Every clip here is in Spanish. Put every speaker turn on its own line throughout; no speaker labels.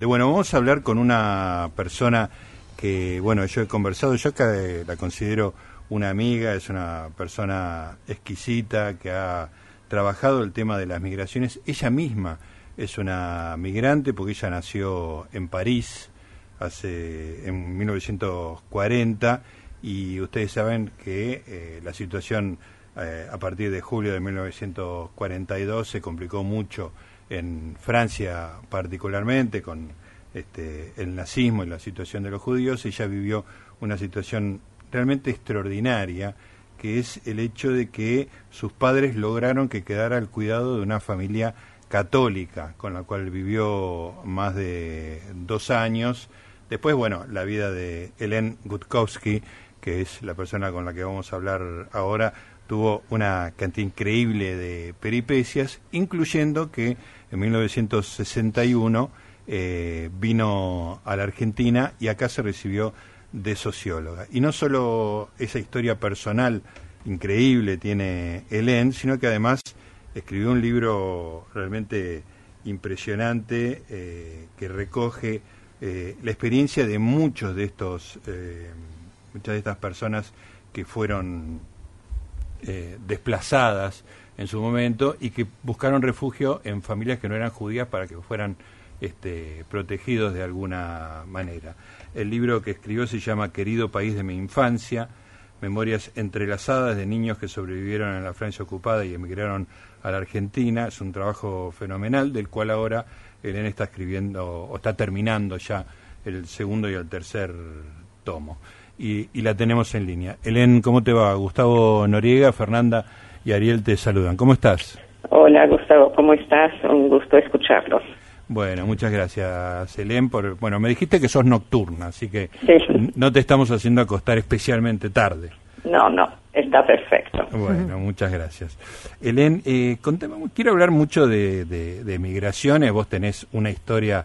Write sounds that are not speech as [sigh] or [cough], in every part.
Bueno, vamos a hablar con una persona que, bueno, yo he conversado, yo acá eh, la considero una amiga, es una persona exquisita que ha trabajado el tema de las migraciones. Ella misma es una migrante porque ella nació en París hace en 1940 y ustedes saben que eh, la situación eh, a partir de julio de 1942 se complicó mucho en Francia particularmente, con este, el nazismo y la situación de los judíos, ella vivió una situación realmente extraordinaria, que es el hecho de que sus padres lograron que quedara al cuidado de una familia católica, con la cual vivió más de dos años. Después, bueno, la vida de Helen Gutkowski, que es la persona con la que vamos a hablar ahora, tuvo una cantidad increíble de peripecias, incluyendo que en 1961 eh, vino a la Argentina y acá se recibió de socióloga. Y no solo esa historia personal increíble tiene Helen, sino que además escribió un libro realmente impresionante eh, que recoge eh, la experiencia de muchos de estos, muchas de estas personas que fueron desplazadas en su momento y que buscaron refugio en familias que no eran judías para que fueran este, protegidos de alguna manera. El libro que escribió se llama Querido País de mi Infancia, Memorias entrelazadas de niños que sobrevivieron en la Francia ocupada y emigraron a la Argentina. Es un trabajo fenomenal del cual ahora Elena está escribiendo o está terminando ya el segundo y el tercer tomo. Y, y la tenemos en línea. Elena, ¿cómo te va? Gustavo Noriega, Fernanda y Ariel te saludan. ¿Cómo estás?
Hola Gustavo, ¿cómo estás? Un gusto escucharlos.
Bueno, muchas gracias, Elén. Por, bueno, me dijiste que sos nocturna, así que no te estamos haciendo acostar especialmente tarde.
No, no, está perfecto.
Bueno, muchas gracias. Elén, eh, quiero hablar mucho de, de, migraciones. Vos tenés una historia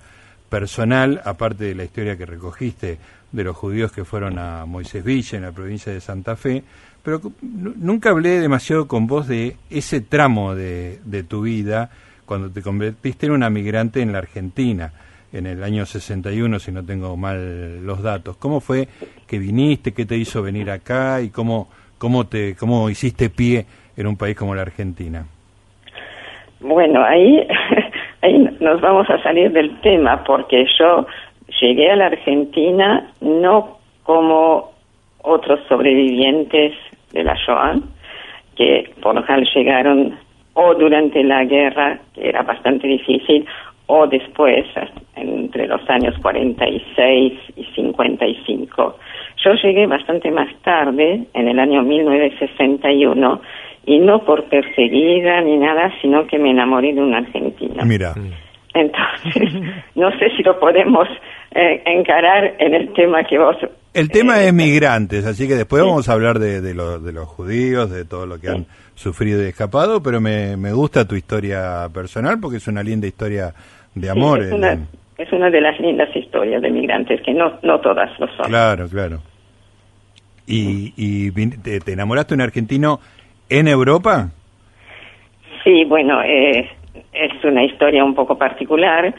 personal, aparte de la historia que recogiste de los judíos que fueron a Moisés Villa, en la provincia de Santa Fe, pero nunca hablé demasiado con vos de ese tramo de, de tu vida cuando te convertiste en una migrante en la Argentina en el año 61, si no tengo mal los datos. ¿Cómo fue que viniste? ¿Qué te hizo venir acá? ¿Y cómo, cómo, te, cómo hiciste pie en un país como la Argentina?
Bueno, ahí, [laughs] ahí nos vamos a salir del tema porque yo llegué a la Argentina no como otros sobrevivientes de la Shoah, que por lo general llegaron o durante la guerra, que era bastante difícil, o después, entre los años 46 y 55. Yo llegué bastante más tarde, en el año 1961, y no por perseguida ni nada, sino que me enamoré de una argentina.
Mira.
Entonces, [laughs] no sé si lo podemos eh, encarar en el tema que vos...
El tema eh, es migrantes, así que después vamos a hablar de, de, de, los judíos, de todo lo que han sufrido y escapado, pero me, me gusta tu historia personal porque es una linda historia de amor.
es, una, es, una, de las lindas historias de migrantes, que no, no todas lo son.
Claro, claro. ¿Y, y te, te enamoraste de un argentino en Europa?
Sí, bueno, eh, es una historia un poco particular.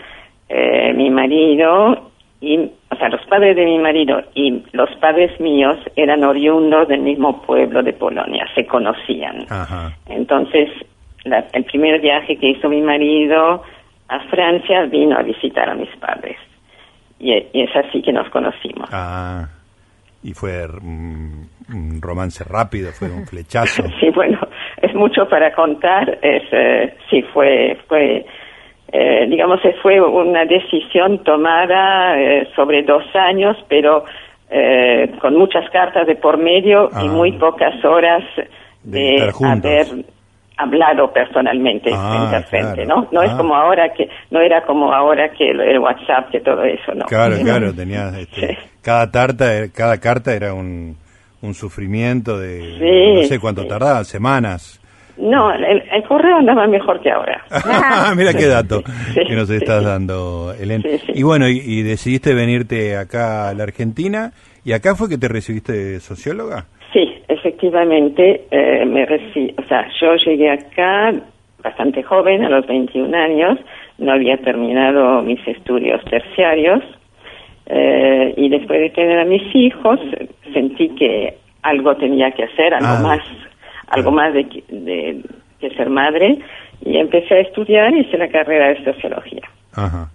Eh, mi marido y, o sea, los padres de mi marido y los padres míos eran oriundos del mismo pueblo de Polonia, se conocían. Entonces, el primer viaje que hizo mi marido a Francia vino a visitar a mis padres. Y, es así que nos conocimos.
Ah, y fue un, romance rápido, fue un flechazo. [laughs]
sí, bueno, es mucho para contar. Es, eh, sí, fue, fue eh, digamos, fue una decisión tomada eh, sobre dos años, pero eh, con muchas cartas de por medio y muy ah. pocas horas de, haber hablado personalmente ah, frente ¿no? No es ah. como ahora que, no era como ahora que el, WhatsApp, que todo eso, ¿no?
Claro, [laughs] claro, tenías, este, cada, tarta, cada carta era un, un sufrimiento de, no sé cuánto tardaba, semanas.
No, el, correo andaba mejor que ahora. [laughs]
Mira qué dato que nos estás dando, Elena. y bueno, y, decidiste venirte acá a la Argentina, ¿y acá fue que te recibiste de socióloga?
Sí, efectivamente, eh, me recibí, o sea, yo llegué acá bastante joven, a los 21 años, no había terminado mis estudios terciarios eh, y después de tener a mis hijos sentí que algo tenía que hacer, algo
Ah,
más, algo más de, que- de que ser madre y empecé a estudiar y hice la carrera de sociología.
Ajá.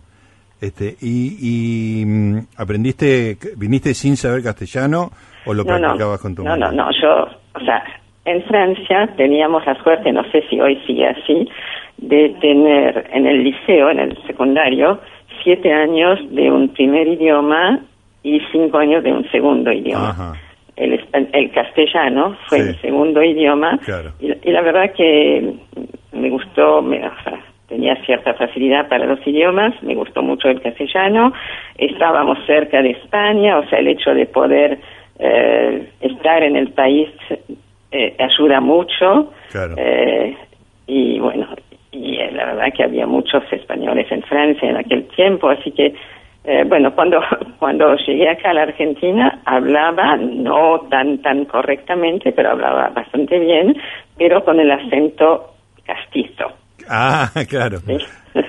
Este, y, y mm, aprendiste, viniste sin saber castellano o lo
no, no,
practicabas con tu
no, no,
madre?
no, yo, o sea, en Francia teníamos la suerte, no sé si hoy sigue así, de tener en el liceo, en el secundario, siete años de un primer idioma y cinco años de un segundo idioma.
Ajá.
El, el castellano fue
Sí.
mi segundo idioma
Claro.
y, y la verdad que me gustó, me, o sea, tenía cierta facilidad para los idiomas, me gustó mucho el castellano, estábamos cerca de España, o sea, el hecho de poder eh, estar en el país eh, ayuda mucho.
Claro.
Eh, y bueno, y la verdad que había muchos españoles en Francia en aquel tiempo, así que eh, bueno, cuando [laughs] cuando llegué acá a la Argentina hablaba no tan tan correctamente, pero hablaba bastante bien, pero con el acento castizo.
Ah, [laughs] claro.
¿sí? [laughs]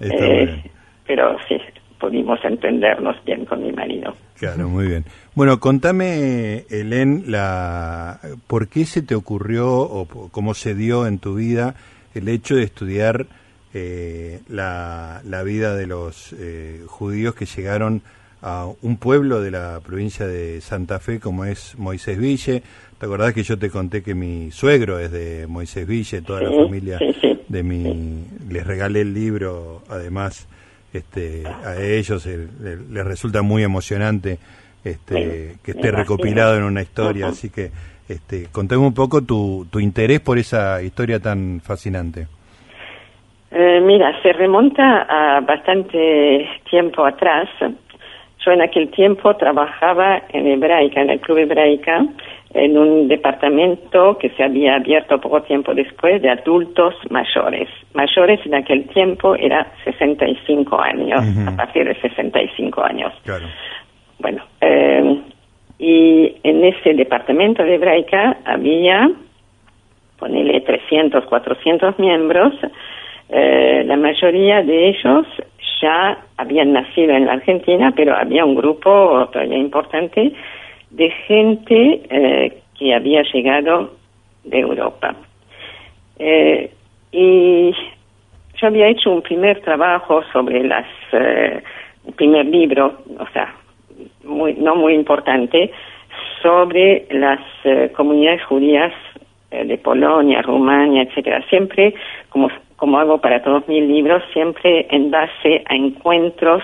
Eh,
bien.
pero sí, pudimos entendernos bien con mi marido.
Claro, muy bien. Bueno, contame, Helen, la, ¿por qué se te ocurrió o cómo se dio en tu vida el hecho de estudiar eh, la, la vida de los eh, judíos que llegaron a un pueblo de la provincia de Santa Fe como es Moisés Ville? ¿Te acordás que yo te conté que mi suegro es de Moisés Ville, toda la familia
sí, sí.
de mi... Les regalé el libro, además este, a ellos eh, le- les resulta muy emocionante este, que esté recopilado en una historia, así que este, contame un poco tu, tu interés por esa historia tan fascinante.
Eh, mira, se remonta a bastante tiempo atrás. Yo en aquel tiempo trabajaba en Hebraica, en el Club Hebraica, en un departamento que se había abierto poco tiempo después de adultos mayores. Mayores en aquel tiempo era 65 años,
Ujú.
a partir de 65 años.
Claro.
Bueno, eh, y en ese departamento de Hebraica había, ponele 300, 400 miembros, eh, la mayoría de ellos ya habían nacido en la Argentina, pero había un grupo todavía importante de gente eh, que había llegado de Europa. Eh, y yo había hecho un primer trabajo sobre las, eh, un primer libro, o sea, muy, no muy importante, sobre las comunidades judías de Polonia, Rumania, etcétera. Siempre, como, como hago para todos mis libros, siempre en base a encuentros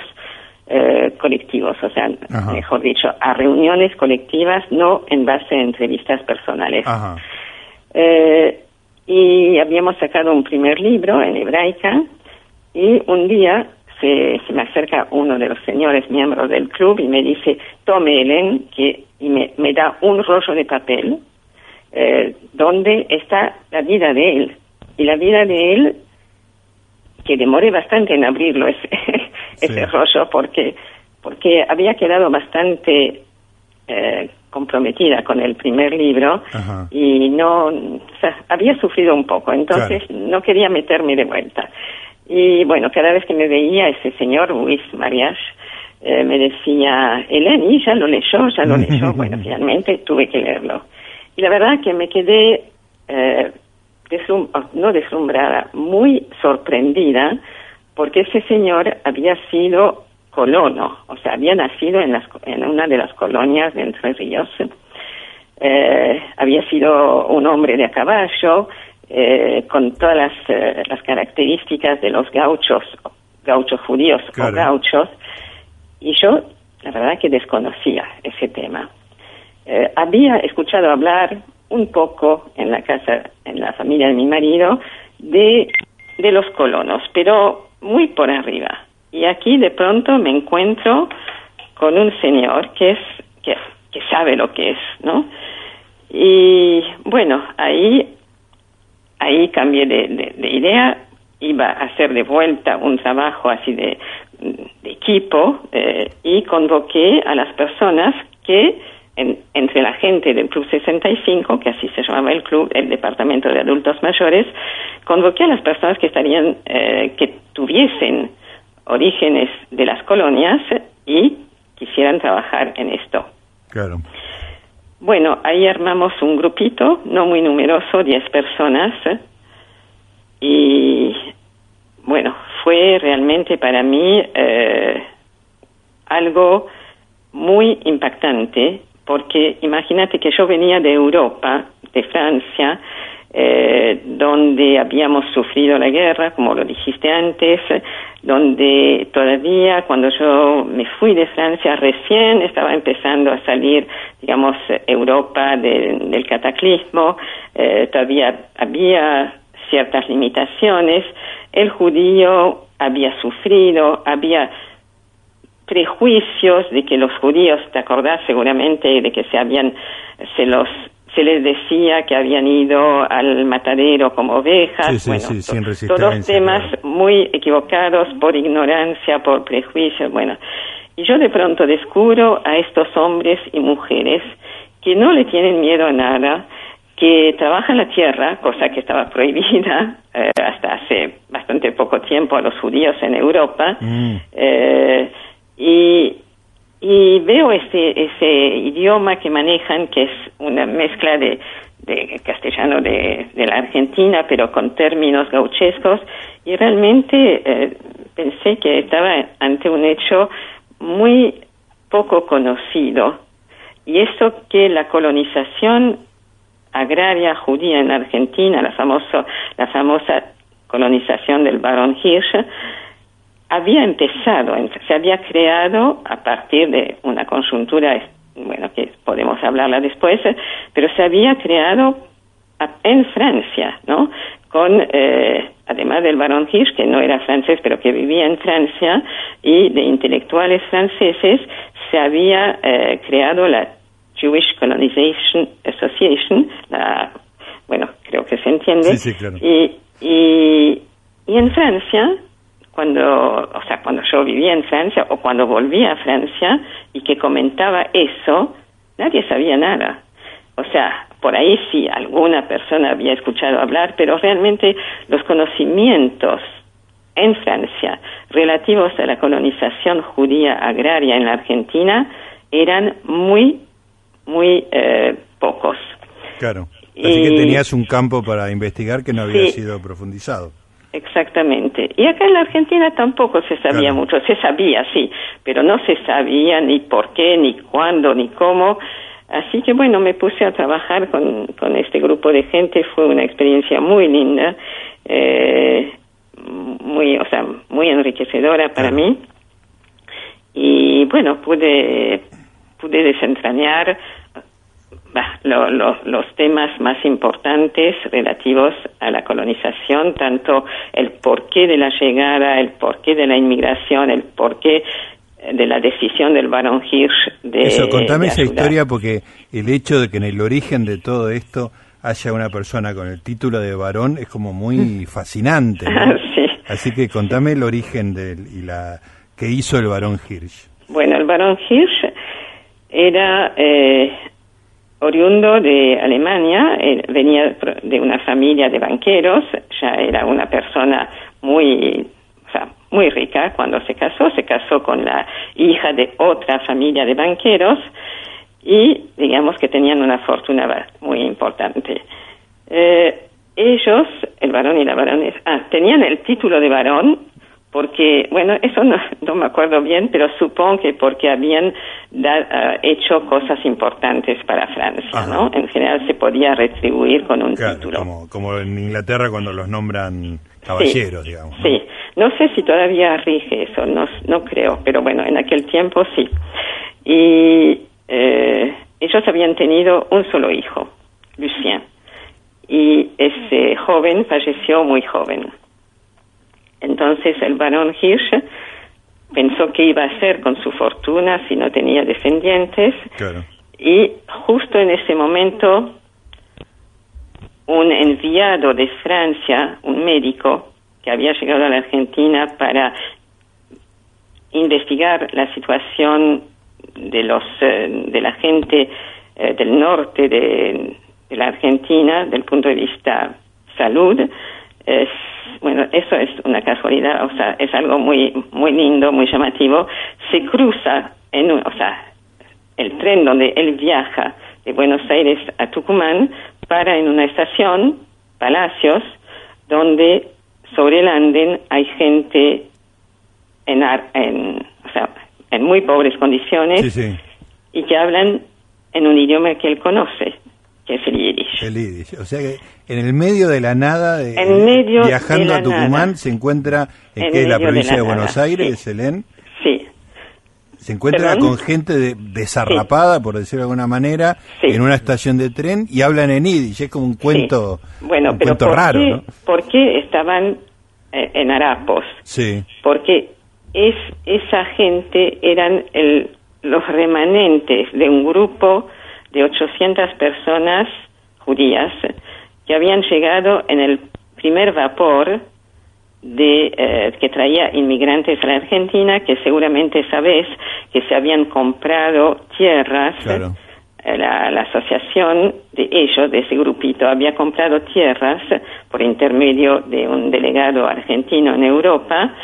eh, colectivos, o sea,
Ajá.
mejor dicho, a reuniones colectivas, no en base a entrevistas personales.
Ajá.
Eh, y habíamos sacado un primer libro en hebraica y un día se, se me acerca uno de los señores miembros del club y me dice, tome Helen, que, y me, me da un rollo de papel eh, donde está la vida de él. Y la vida de él, que demoré bastante en abrirlo ese, [laughs] ese rollo porque, porque había quedado bastante eh, comprometida con el primer libro
Ajá.
y no, o sea, había sufrido un poco, entonces no quería meterme de vuelta. Y bueno, cada vez que me veía ese señor, Luis Marias, eh, me decía, Eleni, ya lo leyó, ya lo leyó. [laughs] bueno, finalmente tuve que leerlo. Y la verdad que me quedé, eh, deslum- no deslumbrada, muy sorprendida, porque ese señor había sido colono, o sea, había nacido en, las, en una de las colonias de Entre Ríos. Eh, había sido un hombre de a caballo, eh, con todas las, eh, las características de los gauchos, gauchos judíos
Claro.
o gauchos, y yo, la verdad que desconocía ese tema. Había escuchado hablar un poco en la casa, en la familia de mi marido, de, los colonos, pero muy por arriba. Y aquí de pronto me encuentro con un señor que es, que, sabe lo que es, ¿no? Y bueno, ahí, ahí cambié de idea, iba a hacer de vuelta un trabajo así de, de equipo eh, y convoqué a las personas que en, entre la gente del Club 65, que así se llamaba el club, el Departamento de Adultos Mayores, convoqué a las personas que estarían, eh, que tuviesen orígenes de las colonias y quisieran trabajar en esto.
Claro.
Bueno, ahí armamos un grupito, no muy numeroso, 10 personas, y bueno, fue realmente para mí eh, algo muy impactante, porque imagínate que yo venía de Europa, de Francia, eh, donde habíamos sufrido la guerra, como lo dijiste antes, donde todavía cuando yo me fui de Francia recién estaba empezando a salir, digamos, Europa del cataclismo, eh, todavía había ciertas limitaciones, el judío había sufrido, había prejuicios de que los judíos, te acordás seguramente de que se habían, se los se les decía que habían ido al matadero como ovejas, bueno, todos temas muy equivocados por ignorancia, por prejuicios, bueno. Y yo de pronto descubro a estos hombres y mujeres que no le tienen miedo a nada, que trabajan la tierra, cosa que estaba prohibida [laughs] eh, hasta hace bastante poco tiempo a los judíos en Europa, mm. eh, y, veo ese, ese idioma que manejan, que es una mezcla de, castellano de, de, la Argentina, pero con términos gauchescos, y realmente eh, pensé que estaba ante un hecho muy poco conocido. Y eso que la colonización agraria judía en Argentina, la, famoso, la famosa colonización del barón Hirsch, había empezado, se había creado a partir de una conjuntura, bueno, que podemos hablarla después, pero se había creado en Francia, ¿no? Con, eh, además del barón Hirsch, que no era francés, pero que vivía en Francia, y de intelectuales franceses, se había eh, creado la Jewish Colonization Association, la, bueno, creo que se entiende.
Sí, sí, claro.
y, y, y en Francia cuando, o sea, cuando yo vivía en Francia o cuando volvía a Francia y que comentaba eso, nadie sabía nada. O sea, por ahí sí alguna persona había escuchado hablar, pero realmente los conocimientos en Francia relativos a la colonización judía agraria en la Argentina eran muy, muy eh, pocos.
Claro. Así que tenías un campo para investigar que no había sido profundizado.
Exactamente. Y acá en la Argentina tampoco se sabía mucho. Se sabía, sí, pero no se sabía ni por qué, ni cuándo, ni cómo. Así que bueno, me puse a trabajar con, con este grupo de gente. Fue una experiencia muy linda, eh, muy, o sea, muy enriquecedora para mí. Y bueno, pude, pude desentrañar los temas más importantes relativos a la colonización, tanto el porqué de la llegada, el porqué de la inmigración, el porqué de la decisión del barón Hirsch de...
Eso, contame esa historia porque el hecho de que en el origen de todo esto haya una persona con el título de varón es como muy [laughs] fascinante. [laughs] Así que contame el origen del, y la que hizo el barón Hirsch.
Bueno, el barón Hirsch era eh, oriundo de Alemania, venía de una familia de banqueros, ya era una persona muy, o sea, muy rica cuando se casó, se casó con la hija de otra familia de banqueros y digamos que tenían una fortuna muy importante. Eh, ellos, el varón y la baronesa, ah, tenían el título de varón porque, bueno, eso no, me acuerdo bien, pero supongo que porque habían ah, hecho cosas importantes para Francia, ¿no? En general se podía retribuir con un título.
Como, como en Inglaterra cuando los nombran caballeros, digamos.
Sí, no sé si todavía rige eso, no, no creo, pero bueno, en aquel tiempo sí. Y eh, ellos habían tenido un solo hijo, Lucien, y ese joven falleció muy joven entonces el barón Hirsch pensó qué iba a hacer con su fortuna si no tenía descendientes. Y justo en ese momento, un enviado de Francia, un médico que había llegado a la Argentina para investigar la situación de los eh, de la gente eh, del norte de, la Argentina, del punto de vista salud, es, bueno, eso es una casualidad, o sea, es algo muy, muy lindo, muy llamativo. Se cruza en, o sea, el tren donde él viaja de Buenos Aires a Tucumán para en una estación, Palacios, donde sobre el andén hay gente en, en, o sea, en muy pobres condiciones y que hablan en un idioma que él conoce, que es el yiddish.
El yiddish. O sea que en el medio de la nada, viajando a Tucumán, se encuentra en, que la provincia de, Buenos Aires, sí.
Sí.
Se encuentra con gente desarrapada, por decirlo de alguna manera, en una estación de tren y hablan en yiddish. Es como un cuento,
bueno,
un
pero
cuento raro,
qué,
¿no?
¿Por qué estaban eh, en harapos?
Sí.
Porque es, esa gente eran el, los remanentes de un grupo de 800 personas judías que habían llegado en el primer vapor de eh, que traía inmigrantes a la Argentina, que seguramente sabes que se habían comprado tierras. Eh, la, la, asociación de ellos, de ese grupito, había comprado tierras por intermedio de un delegado argentino en Europa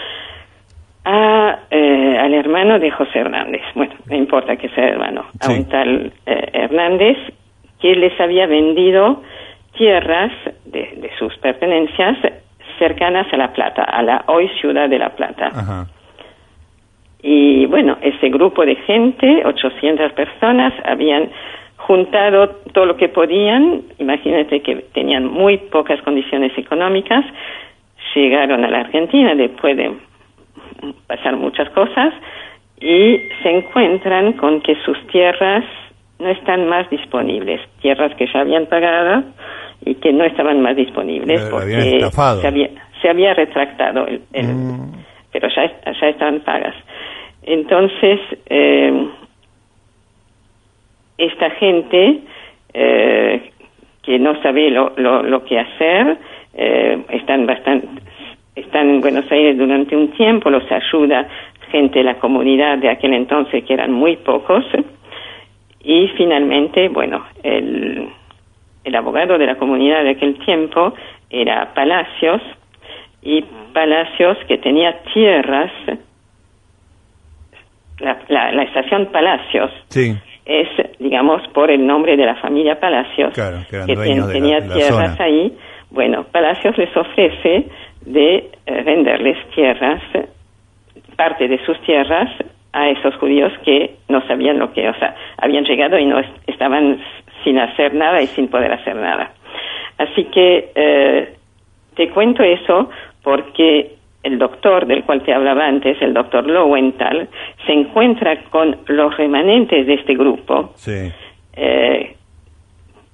a, eh, al hermano de José Hernández. Bueno, no importa que sea hermano, a un tal eh, Hernández que les había vendido tierras de, de, sus pertenencias cercanas a La Plata, a la hoy ciudad de La Plata. Y bueno, ese grupo de gente, 800 personas, habían juntado todo lo que podían, imagínate que tenían muy pocas condiciones económicas, llegaron a la Argentina después de pasar muchas cosas y se encuentran con que sus tierras no están más disponibles, tierras que ya habían pagado y que no estaban más disponibles porque se había, se había retractado, el, mm. pero ya, ya estaban pagas. Entonces, eh, esta gente eh, que no sabe lo, lo, lo que hacer, eh, están bastante están en Buenos Aires durante un tiempo, los ayuda gente de la comunidad de aquel entonces, que eran muy pocos, y finalmente, bueno, el, el abogado de la comunidad de aquel tiempo era Palacios, y Palacios que tenía tierras, la, la, estación Palacios es, digamos, por el nombre de la familia Palacios,
que,
tenía tierras ahí. Bueno, Palacios les ofrece de eh, venderles tierras, parte de sus tierras, a esos judíos que no sabían lo que, o sea, habían llegado y no estaban sin hacer nada y sin poder hacer nada. Así que eh, te cuento eso porque el doctor del cual te hablaba antes, el doctor Lowenthal, se encuentra con los remanentes de este grupo.
Sí.
Eh,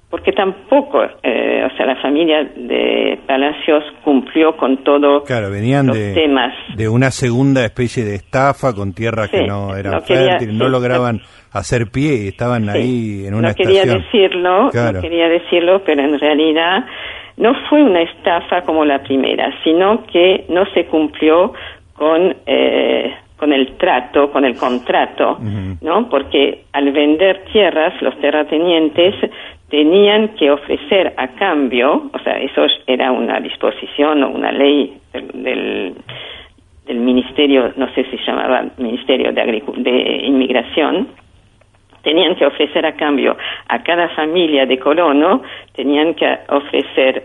porque tampoco, eh, o sea, la familia de Palacios cumplió con todo
claro, venían
los
de,
temas.
de una segunda especie de estafa con tierras que no eran fértiles, no lograban hacer pie y estaban ahí en una
no quería decirlo, no quería decirlo, pero en realidad no fue una estafa como la primera, sino que no se cumplió con eh, con el trato, con el contrato, ¿no? Porque al vender tierras, los terratenientes tenían que ofrecer a cambio, o sea, eso era una disposición o una ley del, del, ministerio, no sé si se llamaba Ministerio de, de Inmigración, tenían que ofrecer a cambio a cada familia de colono, tenían que ofrecer,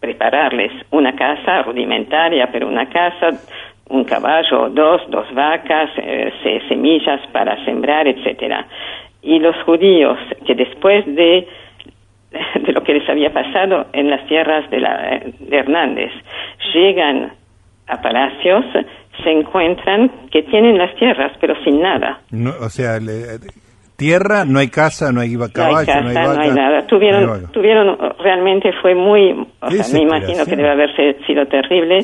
prepararles una casa rudimentaria, pero una casa, un caballo, dos, dos vacas, eh, semillas para sembrar, etcétera. Y los judíos que después de de lo que les había pasado en las tierras de, la, de Hernández. Llegan a Palacios, se encuentran que tienen las tierras, pero sin nada.
No, o sea, tierra, no hay casa, no hay caballo,
no hay, casa, no hay, nada. Tuvieron, tuvieron, realmente fue muy, o sea, me imagino que debe haberse sido terrible.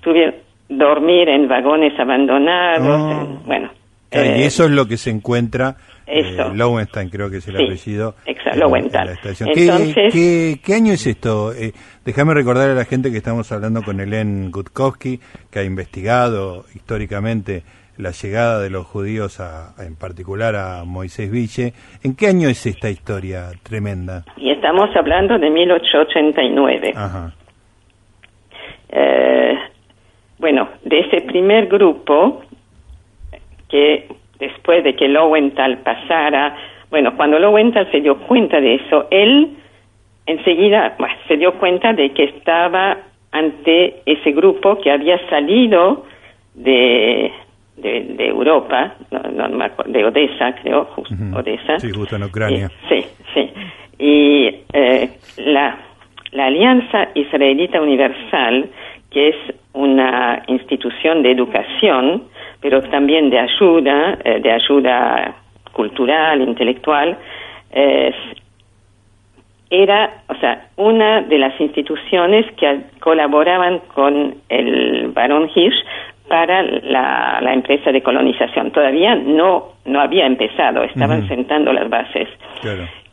Tuvieron dormir en vagones abandonados,
oh.
bueno.
y eh, eso es lo que se encuentra eso. Eh, Lowenstein creo que es el apellido.
Exacto, Lowenthal.
¿Qué, ¿Qué, año es esto? Eh, déjame recordar a la gente que estamos hablando con Helen Gutkowski, que ha investigado históricamente la llegada de los judíos, a, en particular a Moisés Ville. ¿En qué año es esta historia tremenda?
Y estamos hablando de 1889.
Ajá.
Eh, bueno, de ese primer grupo, que después de que Lowenthal pasara, bueno, cuando Lowenthal se dio cuenta de eso, él enseguida se dio cuenta de que estaba ante ese grupo que había salido de, de, Europa, de Odessa, creo, justo, Odessa.
Sí, justo en Ucrania.
sí, sí. Y eh, la, la Alianza Israelita Universal, que es una institución de educación, pero también de ayuda, eh, de ayuda cultural, intelectual, era, o sea, una de las instituciones que colaboraban con el barón Hirsch para la, empresa de colonización. Todavía no, no había empezado, estaban sentando las bases.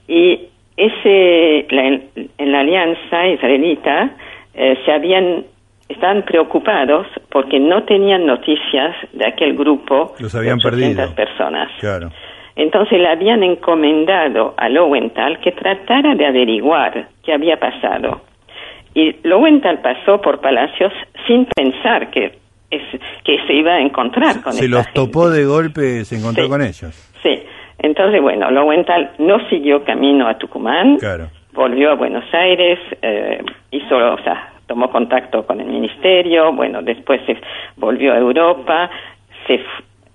Y ese, en la alianza israelita eh, se habían estaban preocupados porque no tenían noticias de aquel grupo
Los habían de perdido.
personas.
Claro.
Entonces le habían encomendado a Lowenthal que tratara de averiguar qué había pasado. Y Lowenthal pasó por Palacios sin pensar que, es, que se iba a encontrar con
Se los topó de golpe, se encontró con ellos.
Sí. Entonces, bueno, Lowenthal no siguió camino a Tucumán.
Claro.
Volvió a Buenos Aires, eh, hizo, o sea, tomó contacto con el ministerio, bueno, después se volvió a Europa, se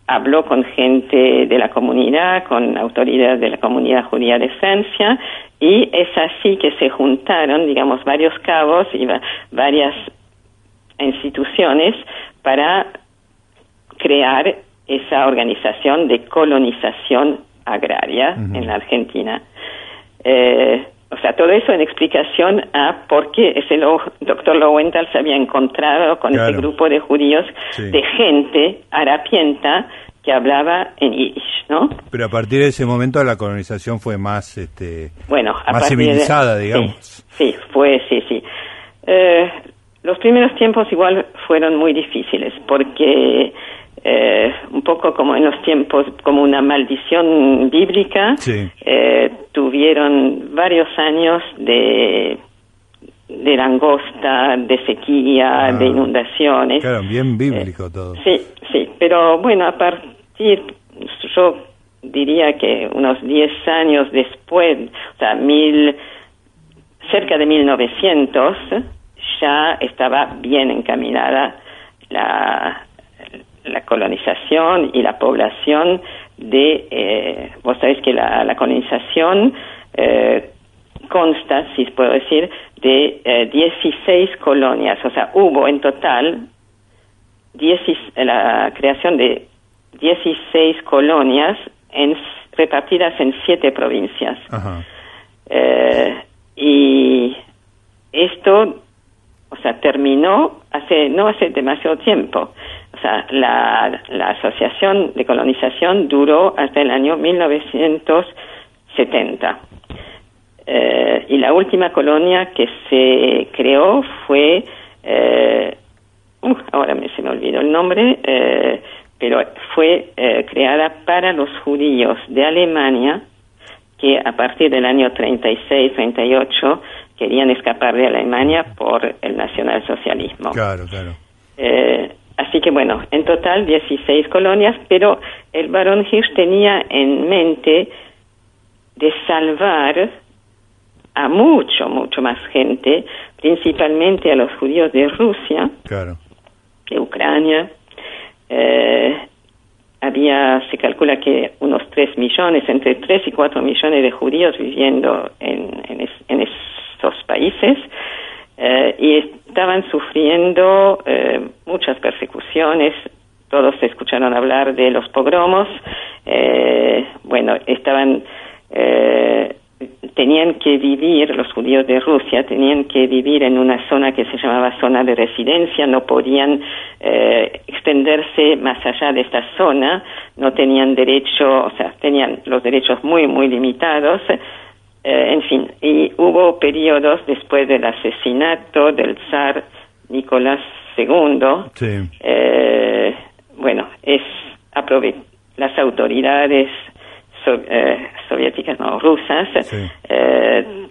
habló con gente de la comunidad, con autoridades de la comunidad judía de Francia, y es así que se juntaron, digamos, varios cabos y varias instituciones para crear esa organización de colonización agraria en la Argentina. Eh, o sea, todo eso en explicación a por qué ese doctor Lowenthal se había encontrado con ese grupo de judíos, de gente harapienta que hablaba en yiddish, ¿no?
Pero a partir de ese momento la colonización fue más, este,
bueno,
más civilizada, digamos.
Sí, fue, sí, sí. Eh, los primeros tiempos igual fueron muy difíciles porque eh, un poco como en los tiempos, como una maldición bíblica, eh, tuvieron varios años de de langosta, de sequía, de ah. inundaciones.
Claro, bien bíblico
eh,
todo.
Sí, sí, pero bueno, a partir, yo diría que unos 10 años después, o sea, mil, cerca de 1900, ya estaba bien encaminada la, la colonización y la población de, eh, vos sabés que la, colonización eh, consta, si puedo decir, de eh, 16 colonias, o sea, hubo en total la creación de 16 colonias en, repartidas en siete provincias. Eh, y esto, o sea, terminó hace no hace demasiado tiempo. La, la Asociación de Colonización duró hasta el año 1970. Eh, y la última colonia que se creó fue, eh, uh, ahora me, se me olvidó el nombre, eh, pero fue creada para los judíos de Alemania que a partir del año 36-38 querían escapar de Alemania por el nacionalsocialismo.
Claro, claro.
Así que bueno, en total 16 colonias, pero el barón Hirsch tenía en mente de salvar a mucho, mucho más gente, principalmente a los judíos de Rusia, de Ucrania. Eh, había, se calcula que unos 3 millones, entre 3 y 4 millones de judíos viviendo en, en esos países. Eh, y estaban sufriendo eh, muchas persecuciones. Todos escucharon hablar de los pogromos. Eh, bueno, estaban tenían que vivir, los judíos de Rusia tenían que vivir en una zona que se llamaba zona de residencia, no podían extenderse más allá de esta zona, no tenían derecho, o sea, tenían los derechos muy, muy limitados, eh, en fin, y hubo periodos después del asesinato del zar Nicolás
Sí.
Eh, bueno, es las autoridades eh, soviéticas, no, rusas, eh,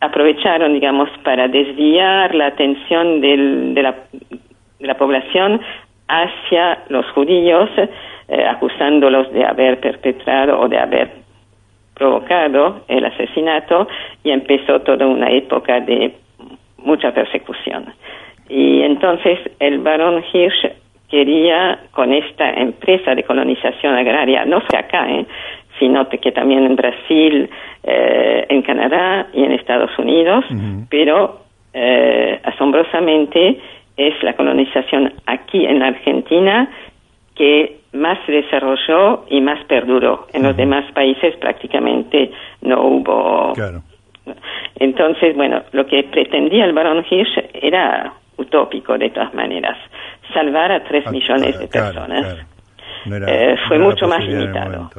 aprovecharon, digamos, para desviar la atención de, la, de, la, población hacia los judíos, eh, acusándolos de haber perpetrado o de haber provocado el asesinato y empezó toda una época de mucha persecución. Y entonces el barón Hirsch quería con esta empresa de colonización agraria, no sé acá, ¿eh? sino que también en Brasil, eh, en Canadá y en Estados Unidos, pero eh, asombrosamente es la colonización aquí en la Argentina que más se desarrolló y más perduró. En los demás países prácticamente no hubo. Entonces, bueno, lo que pretendía el barón Hirsch era utópico de todas maneras, salvar a tres ah, millones de personas. Eh, fue mucho más limitado.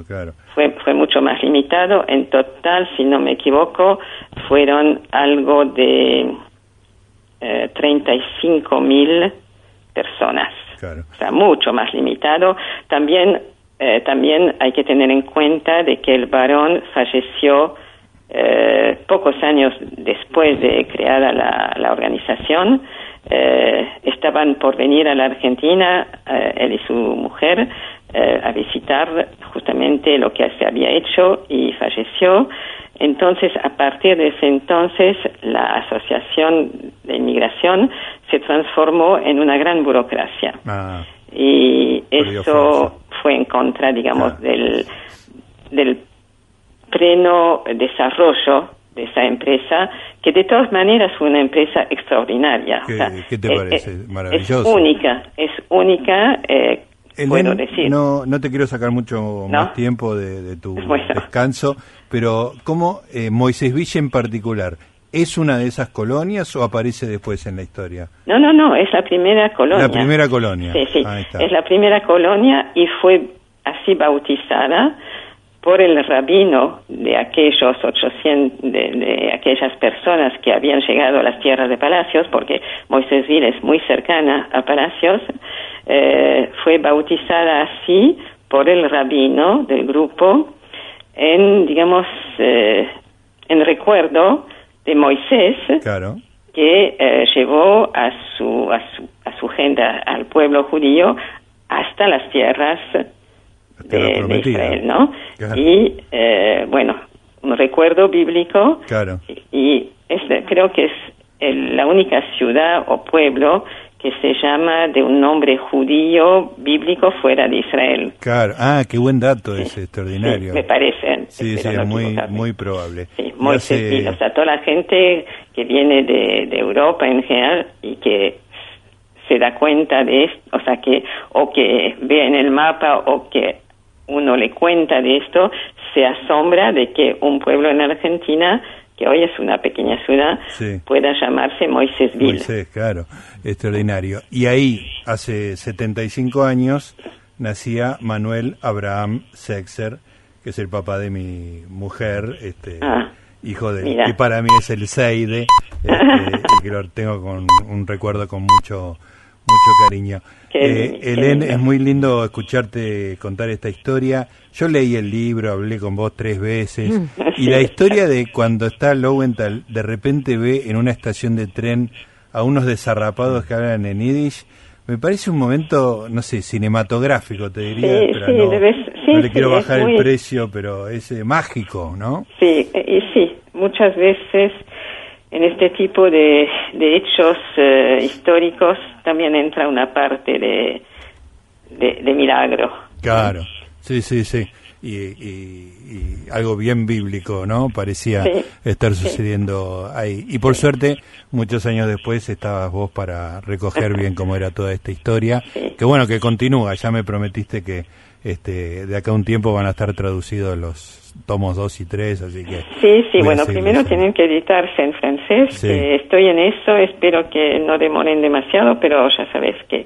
fue, fue mucho más limitado. En total, si no me equivoco, fueron algo de eh, 35 mil personas. O sea, mucho más limitado. También, eh, también hay que tener en cuenta de que el varón falleció eh, pocos años después de creada la, la organización. Eh, estaban por venir a la Argentina, eh, él y su mujer, eh, a visitar justamente lo que se había hecho y falleció. Entonces, a partir de ese entonces, la Asociación de Inmigración se transformó en una gran burocracia. Ah. y eso fue en contra, digamos, del, del pleno desarrollo de esa empresa, que de todas maneras fue una empresa extraordinaria.
¿Qué, te parece? Maravilloso.
Es única, es única. Eh, puedo decir.
No, no te quiero sacar mucho más tiempo de, tu descanso, pero ¿cómo eh, Moisés Villa en particular ¿Es una de esas colonias o aparece después en la historia?
No, no, no, es la primera colonia.
La primera colonia.
Sí, sí, es la primera colonia y fue así bautizada por el rabino de aquellos 800, de, aquellas personas que habían llegado a las tierras de Palacios, porque Moisésville es muy cercana a Palacios, eh, fue bautizada así por el rabino del grupo en, digamos, eh, en recuerdo de Moisés, que eh, llevó a su, a su, a su gente, al pueblo judío, hasta las tierras de, Israel, ¿no? Y eh, bueno, un recuerdo bíblico.
Claro.
Y es, creo que es la única ciudad o pueblo que se llama de un nombre judío bíblico fuera de Israel.
Claro, ah, qué buen dato es extraordinario.
me parece.
Sí, sí, muy, muy probable.
Sí, muy o sea, toda la gente que viene de, de Europa en general y que se da cuenta de esto, o sea, que o que ve en el mapa o que uno le cuenta de esto, se asombra de que un pueblo en Argentina que hoy es una pequeña ciudad, pueda llamarse Moisésville.
Moisés, claro, extraordinario. Y ahí, hace 75 años, nacía Manuel Abraham Sexer, que es el papá de mi mujer, este, ah, hijo de, que para mí es el Seide, este, [laughs] y que lo tengo con un recuerdo con mucho, mucho cariño eh, es muy lindo escucharte contar esta historia. Yo leí el libro, hablé con vos tres veces, mm. y la historia de cuando está Lowenthal, de repente ve en una estación de tren a unos desarrapados que hablan en Yiddish, me parece un momento, no sé, cinematográfico, te diría, pero no, le quiero bajar el precio, pero es eh, mágico, ¿no?
Sí, y sí, muchas veces en este tipo de, de hechos eh, históricos también entra una parte de, de, milagro.
Claro, sí, sí, sí. Y, y, algo bien bíblico, ¿no? Parecía estar sucediendo ahí. Y por suerte, muchos años después estabas vos para recoger bien cómo era toda esta historia. Que bueno, que continúa. Ya me prometiste que este, de acá a un tiempo van a estar traducidos los tomos 2 y 3, así que...
Sí, sí, bueno, primero tienen que editarse en francés, eh, estoy en eso, espero que no demoren demasiado, pero ya sabes que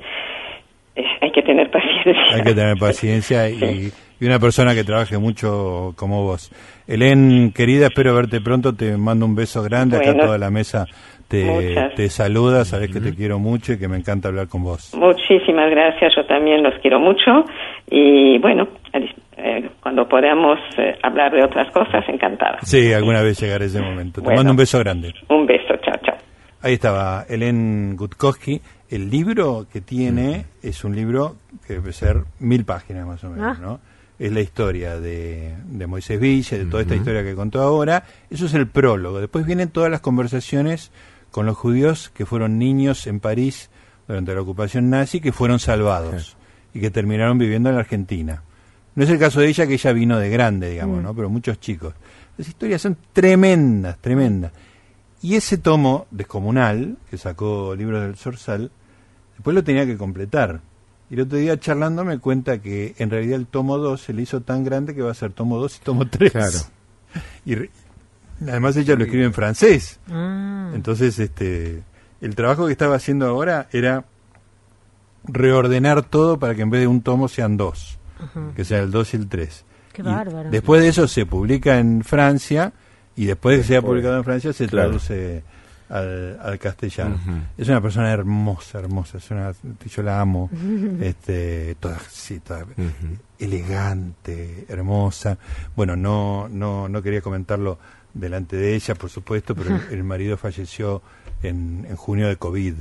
eh, hay que tener paciencia.
Hay que tener [laughs] paciencia y, y una persona que trabaje mucho como vos. Helen, querida, espero verte pronto, te mando un beso grande, acá toda la mesa te, te saluda, sabes que te quiero mucho y que me encanta hablar con vos.
Muchísimas gracias, yo también los quiero mucho y bueno, eh, cuando podamos eh, hablar de otras cosas, encantada.
Sí, alguna vez llegará ese momento. Te mando un beso grande.
Un beso, chao, chao.
Ahí estaba Helen Gutkowski. El libro que tiene es un libro que debe ser mil páginas más o menos, ah. ¿no? Es la historia de, de Moisés Villa, de toda esta historia que contó ahora. Eso es el prólogo. Después vienen todas las conversaciones con los judíos que fueron niños en París durante la ocupación nazi que fueron salvados y que terminaron viviendo en la Argentina. No es el caso de ella, que ella vino de grande, digamos, mm. ¿no? Pero muchos chicos. Las historias son tremendas, tremendas. Y ese tomo descomunal, que sacó Libros del Sorsal, después lo tenía que completar. Y el otro día charlando me cuenta que en realidad el tomo 2 se le hizo tan grande que va a ser tomo 2 y tomo 3. Claro. [laughs] Y además ella lo escribe en francés. Ah. Entonces, este, el trabajo que estaba haciendo ahora era reordenar todo para que en vez de un tomo sean dos, que sea el 2 y el 3.
Qué bárbaro.
Después de eso se publica en Francia y después de que se haya publicado en Francia se traduce al, castellano. Es una persona hermosa, hermosa, es una, yo la amo, [laughs] este, toda, elegante, hermosa. Bueno, no, no, no quería comentarlo delante de ella, por supuesto, pero el marido falleció en, en junio de COVID.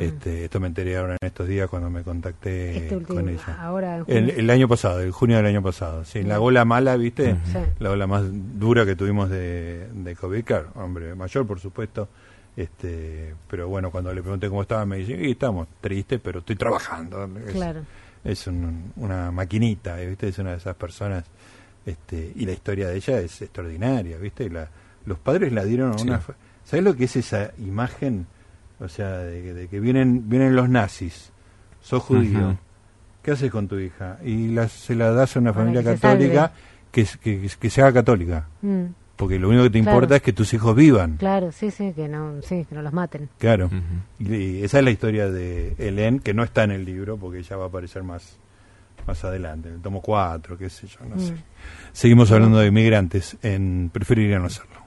este, esto me enteré ahora en estos días cuando me contacté este con ella.
Ahora
el, año pasado, el junio del año pasado. Sí, la ola mala, ¿viste? La ola más dura que tuvimos de, de COVID, claro, hombre mayor, por supuesto. Este, pero bueno, cuando le pregunté cómo estaba, me dice, y estamos tristes, pero estoy trabajando.
claro.
Es una maquinita, ¿viste? Es una de esas personas. Este, y la historia de ella es extraordinaria, ¿viste? Y la, los padres la dieron a una ¿Sabes lo que es esa imagen? O sea, de, que vienen vienen los nazis, sos judío, ¿qué haces con tu hija? Y la, se la das a una familia católica que, que, que, se haga católica. Mm. Porque lo único que te importa es que tus hijos vivan.
Claro, sí, sí, que no, sí, que no los maten.
Claro. y, esa es la historia de Helen, que no está en el libro, porque ya va a aparecer más más adelante, en el tomo 4, qué sé yo, no sé. Seguimos hablando de inmigrantes en Preferiría no hacerlo.